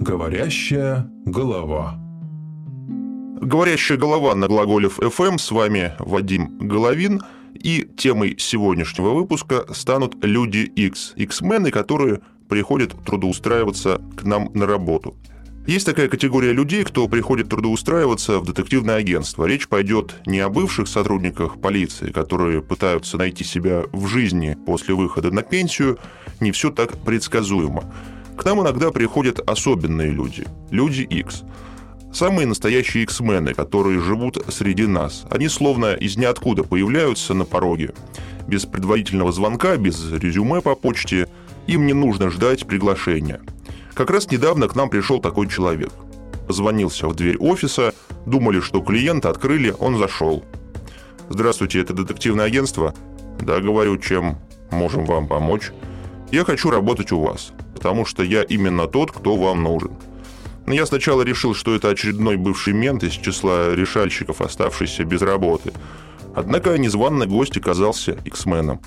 Говорящая голова. Говорящая голова на глаголев FM. С вами Вадим Головин. И темой сегодняшнего выпуска станут люди X, X-мены, которые приходят трудоустраиваться к нам на работу. Есть такая категория людей, кто приходит трудоустраиваться в детективное агентство. Речь пойдет не о бывших сотрудниках полиции, которые пытаются найти себя в жизни после выхода на пенсию. Не все так предсказуемо. К нам иногда приходят особенные люди, люди X. Самые настоящие X-мены, которые живут среди нас. Они словно из ниоткуда появляются на пороге. Без предварительного звонка, без резюме по почте. Им не нужно ждать приглашения. Как раз недавно к нам пришел такой человек. Позвонился в дверь офиса, думали, что клиента открыли, он зашел. «Здравствуйте, это детективное агентство?» «Да, говорю, чем можем вам помочь?» «Я хочу работать у вас потому что я именно тот, кто вам нужен. Но я сначала решил, что это очередной бывший мент из числа решальщиков, оставшийся без работы. Однако незваный гость оказался X-меном.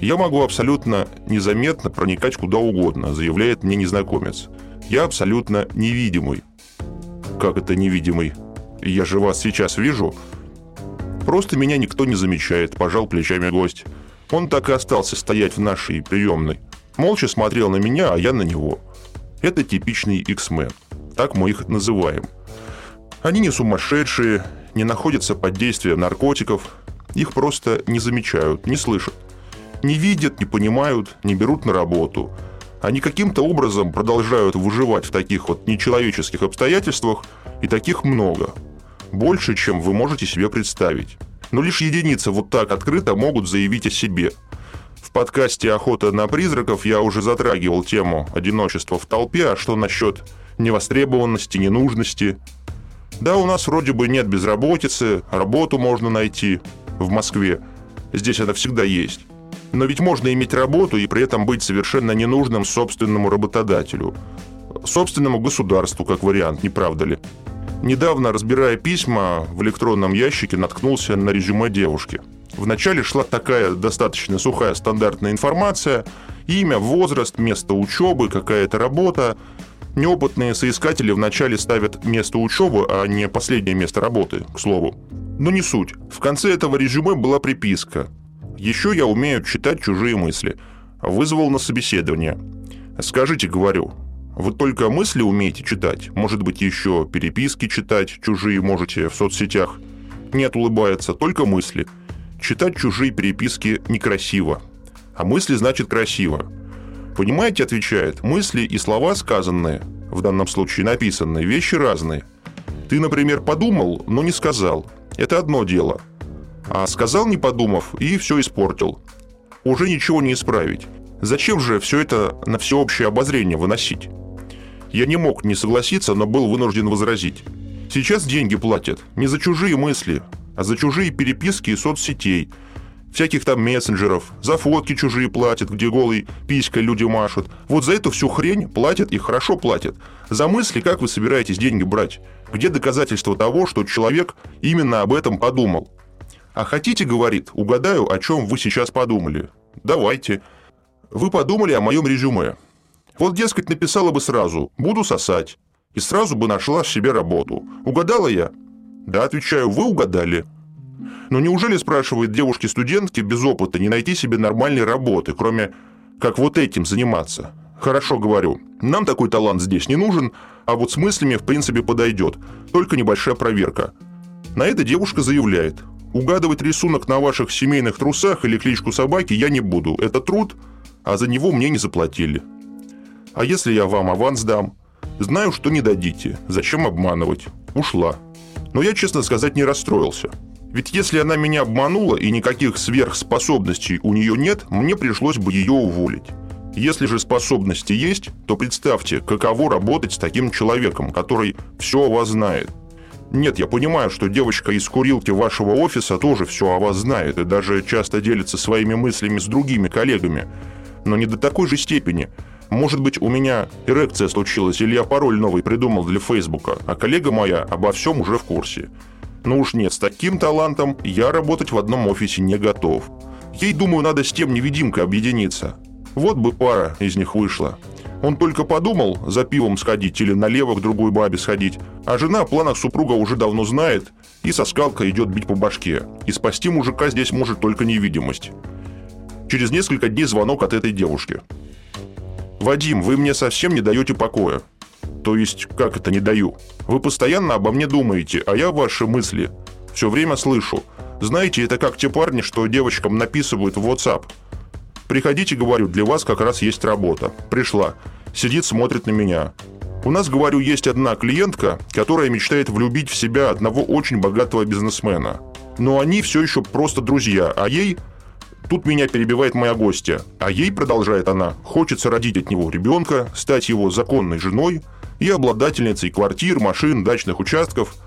«Я могу абсолютно незаметно проникать куда угодно», заявляет мне незнакомец. «Я абсолютно невидимый». «Как это невидимый? Я же вас сейчас вижу». «Просто меня никто не замечает», – пожал плечами гость. Он так и остался стоять в нашей приемной. Молча смотрел на меня, а я на него. Это типичный X-Men. Так мы их называем. Они не сумасшедшие, не находятся под действием наркотиков. Их просто не замечают, не слышат. Не видят, не понимают, не берут на работу. Они каким-то образом продолжают выживать в таких вот нечеловеческих обстоятельствах, и таких много. Больше, чем вы можете себе представить. Но лишь единицы вот так открыто могут заявить о себе – в подкасте «Охота на призраков» я уже затрагивал тему одиночества в толпе, а что насчет невостребованности, ненужности? Да, у нас вроде бы нет безработицы, работу можно найти в Москве. Здесь она всегда есть. Но ведь можно иметь работу и при этом быть совершенно ненужным собственному работодателю. Собственному государству, как вариант, не правда ли? Недавно, разбирая письма в электронном ящике, наткнулся на резюме девушки – Вначале шла такая достаточно сухая стандартная информация. Имя, возраст, место учебы, какая-то работа. Неопытные соискатели вначале ставят место учебы, а не последнее место работы, к слову. Но не суть. В конце этого резюме была приписка. Еще я умею читать чужие мысли. Вызвал на собеседование. Скажите, говорю, вы только мысли умеете читать? Может быть, еще переписки читать чужие можете в соцсетях? Нет, улыбается, только мысли – Читать чужие переписки некрасиво. А мысли значит красиво. Понимаете, отвечает, мысли и слова сказанные, в данном случае написанные, вещи разные. Ты, например, подумал, но не сказал. Это одно дело. А сказал, не подумав, и все испортил. Уже ничего не исправить. Зачем же все это на всеобщее обозрение выносить? Я не мог не согласиться, но был вынужден возразить. Сейчас деньги платят не за чужие мысли, а за чужие переписки и соцсетей, всяких там мессенджеров, за фотки чужие платят, где голый писькой люди машут. Вот за эту всю хрень платят и хорошо платят. За мысли, как вы собираетесь деньги брать? Где доказательства того, что человек именно об этом подумал? А хотите, говорит, угадаю, о чем вы сейчас подумали. Давайте. Вы подумали о моем резюме. Вот, дескать, написала бы сразу «буду сосать», и сразу бы нашла себе работу. Угадала я? Да, отвечаю, вы угадали. Но неужели, спрашивает девушки-студентки без опыта, не найти себе нормальной работы, кроме как вот этим заниматься? Хорошо, говорю, нам такой талант здесь не нужен, а вот с мыслями в принципе подойдет, только небольшая проверка. На это девушка заявляет, угадывать рисунок на ваших семейных трусах или кличку собаки я не буду, это труд, а за него мне не заплатили. А если я вам аванс дам? Знаю, что не дадите, зачем обманывать? Ушла. Но я, честно сказать, не расстроился. Ведь если она меня обманула и никаких сверхспособностей у нее нет, мне пришлось бы ее уволить. Если же способности есть, то представьте, каково работать с таким человеком, который все о вас знает. Нет, я понимаю, что девочка из курилки вашего офиса тоже все о вас знает и даже часто делится своими мыслями с другими коллегами. Но не до такой же степени – может быть, у меня эрекция случилась, или я пароль новый придумал для Фейсбука, а коллега моя обо всем уже в курсе. Но уж нет, с таким талантом я работать в одном офисе не готов. Ей, думаю, надо с тем невидимкой объединиться. Вот бы пара из них вышла. Он только подумал за пивом сходить или налево к другой бабе сходить, а жена о планах супруга уже давно знает и со скалкой идет бить по башке. И спасти мужика здесь может только невидимость. Через несколько дней звонок от этой девушки. «Вадим, вы мне совсем не даете покоя». «То есть, как это не даю? Вы постоянно обо мне думаете, а я ваши мысли все время слышу. Знаете, это как те парни, что девочкам написывают в WhatsApp. Приходите, говорю, для вас как раз есть работа. Пришла. Сидит, смотрит на меня. У нас, говорю, есть одна клиентка, которая мечтает влюбить в себя одного очень богатого бизнесмена. Но они все еще просто друзья, а ей... Тут меня перебивает моя гостья. А ей, продолжает она, хочется родить от него ребенка, стать его законной женой и обладательницей квартир, машин, дачных участков –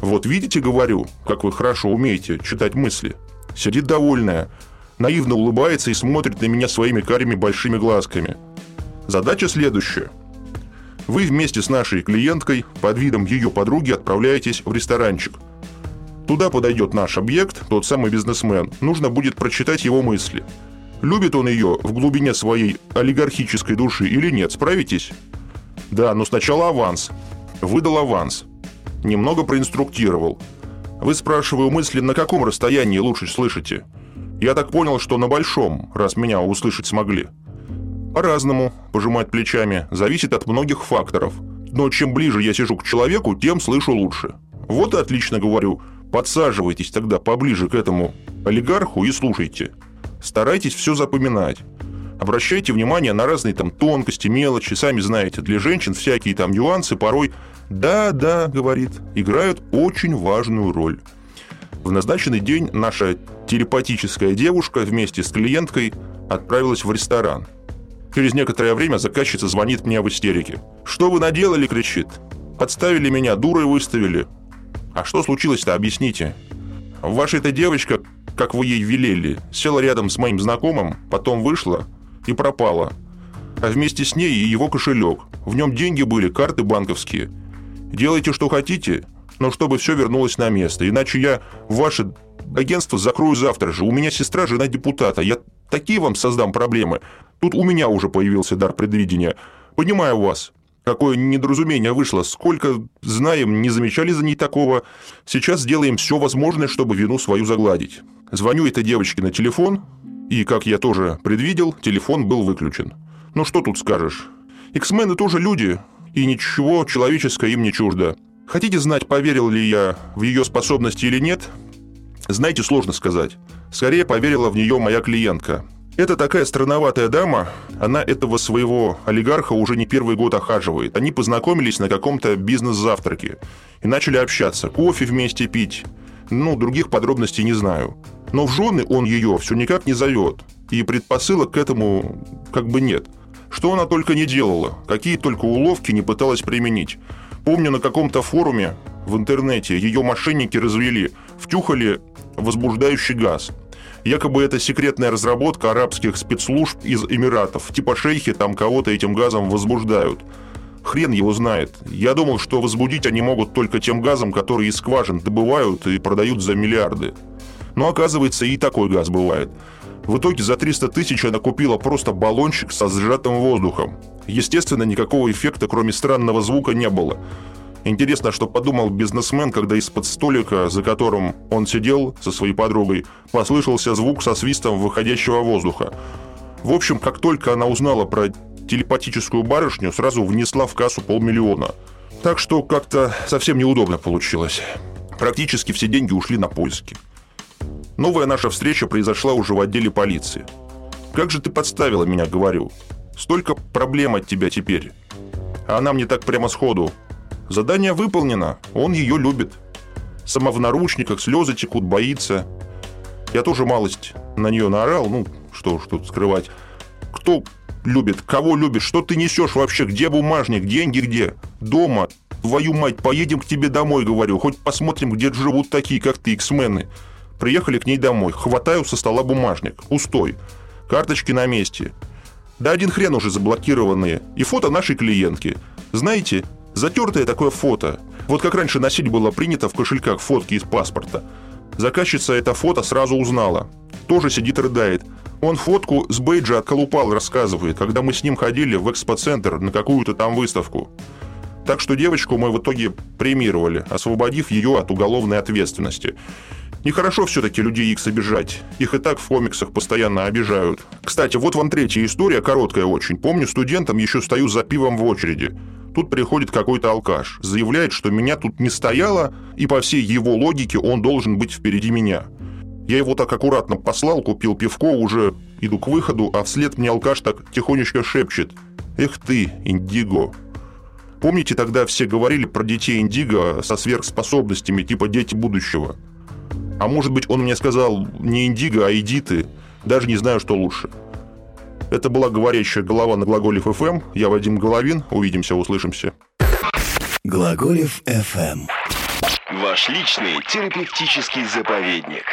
вот видите, говорю, как вы хорошо умеете читать мысли. Сидит довольная, наивно улыбается и смотрит на меня своими карими большими глазками. Задача следующая. Вы вместе с нашей клиенткой под видом ее подруги отправляетесь в ресторанчик. Туда подойдет наш объект, тот самый бизнесмен. Нужно будет прочитать его мысли. Любит он ее в глубине своей олигархической души или нет, справитесь? Да, но сначала аванс. Выдал аванс немного проинструктировал. Вы, спрашиваю, мысли на каком расстоянии лучше слышите? Я так понял, что на большом, раз меня услышать смогли. По-разному, пожимать плечами, зависит от многих факторов. Но чем ближе я сижу к человеку, тем слышу лучше. Вот и отлично говорю. Подсаживайтесь тогда поближе к этому олигарху и слушайте. Старайтесь все запоминать. Обращайте внимание на разные там тонкости, мелочи. Сами знаете, для женщин всякие там нюансы порой «Да, да», — говорит, — «играют очень важную роль». В назначенный день наша телепатическая девушка вместе с клиенткой отправилась в ресторан. Через некоторое время заказчица звонит мне в истерике. «Что вы наделали?» — кричит. «Подставили меня, дурой выставили». «А что случилось-то? Объясните». «Ваша-то девочка, как вы ей велели, села рядом с моим знакомым, потом вышла и пропала. А вместе с ней и его кошелек. В нем деньги были, карты банковские – Делайте, что хотите, но чтобы все вернулось на место. Иначе я ваше агентство закрою завтра же. У меня сестра, жена депутата. Я такие вам создам проблемы. Тут у меня уже появился дар предвидения. Понимаю вас. Какое недоразумение вышло. Сколько знаем, не замечали за ней такого. Сейчас сделаем все возможное, чтобы вину свою загладить. Звоню этой девочке на телефон, и, как я тоже предвидел, телефон был выключен. Ну что тут скажешь? Иксмены тоже люди, и ничего человеческое им не чуждо. Хотите знать, поверил ли я в ее способности или нет? Знаете, сложно сказать. Скорее поверила в нее моя клиентка. Это такая странноватая дама, она этого своего олигарха уже не первый год охаживает. Они познакомились на каком-то бизнес-завтраке и начали общаться, кофе вместе пить. Ну, других подробностей не знаю. Но в жены он ее все никак не зовет, и предпосылок к этому как бы нет – что она только не делала, какие только уловки не пыталась применить. Помню, на каком-то форуме в интернете ее мошенники развели, втюхали возбуждающий газ. Якобы это секретная разработка арабских спецслужб из Эмиратов. Типа шейхи там кого-то этим газом возбуждают. Хрен его знает. Я думал, что возбудить они могут только тем газом, который из скважин добывают и продают за миллиарды. Но оказывается, и такой газ бывает. В итоге за 300 тысяч она купила просто баллончик со сжатым воздухом. Естественно, никакого эффекта, кроме странного звука, не было. Интересно, что подумал бизнесмен, когда из-под столика, за которым он сидел со своей подругой, послышался звук со свистом выходящего воздуха. В общем, как только она узнала про телепатическую барышню, сразу внесла в кассу полмиллиона. Так что как-то совсем неудобно получилось. Практически все деньги ушли на поиски. Новая наша встреча произошла уже в отделе полиции. «Как же ты подставила меня, говорю. Столько проблем от тебя теперь». А она мне так прямо сходу. «Задание выполнено, он ее любит. Сама в наручниках, слезы текут, боится. Я тоже малость на нее наорал, ну, что ж тут скрывать. Кто любит, кого любит, что ты несешь вообще, где бумажник, деньги где? Дома, твою мать, поедем к тебе домой, говорю, хоть посмотрим, где живут такие, как ты, иксмены. Приехали к ней домой. Хватаю со стола бумажник. Пустой. Карточки на месте. Да один хрен уже заблокированные. И фото нашей клиентки. Знаете, затертое такое фото. Вот как раньше носить было принято в кошельках фотки из паспорта. Заказчица это фото сразу узнала. Тоже сидит рыдает. Он фотку с бейджа отколупал, рассказывает, когда мы с ним ходили в экспоцентр на какую-то там выставку. Так что девочку мы в итоге премировали, освободив ее от уголовной ответственности. Нехорошо все-таки людей X обижать. Их и так в комиксах постоянно обижают. Кстати, вот вам третья история, короткая очень. Помню, студентом еще стою за пивом в очереди. Тут приходит какой-то алкаш, заявляет, что меня тут не стояло, и по всей его логике он должен быть впереди меня. Я его так аккуратно послал, купил пивко, уже иду к выходу, а вслед мне алкаш так тихонечко шепчет. «Эх ты, Индиго!» Помните, тогда все говорили про детей Индиго со сверхспособностями, типа дети будущего? А может быть, он мне сказал не Индиго, а иди ты. Даже не знаю, что лучше. Это была говорящая голова на Глаголев ФМ. Я Вадим Головин. Увидимся, услышимся. Глаголев ФМ. Ваш личный терапевтический заповедник.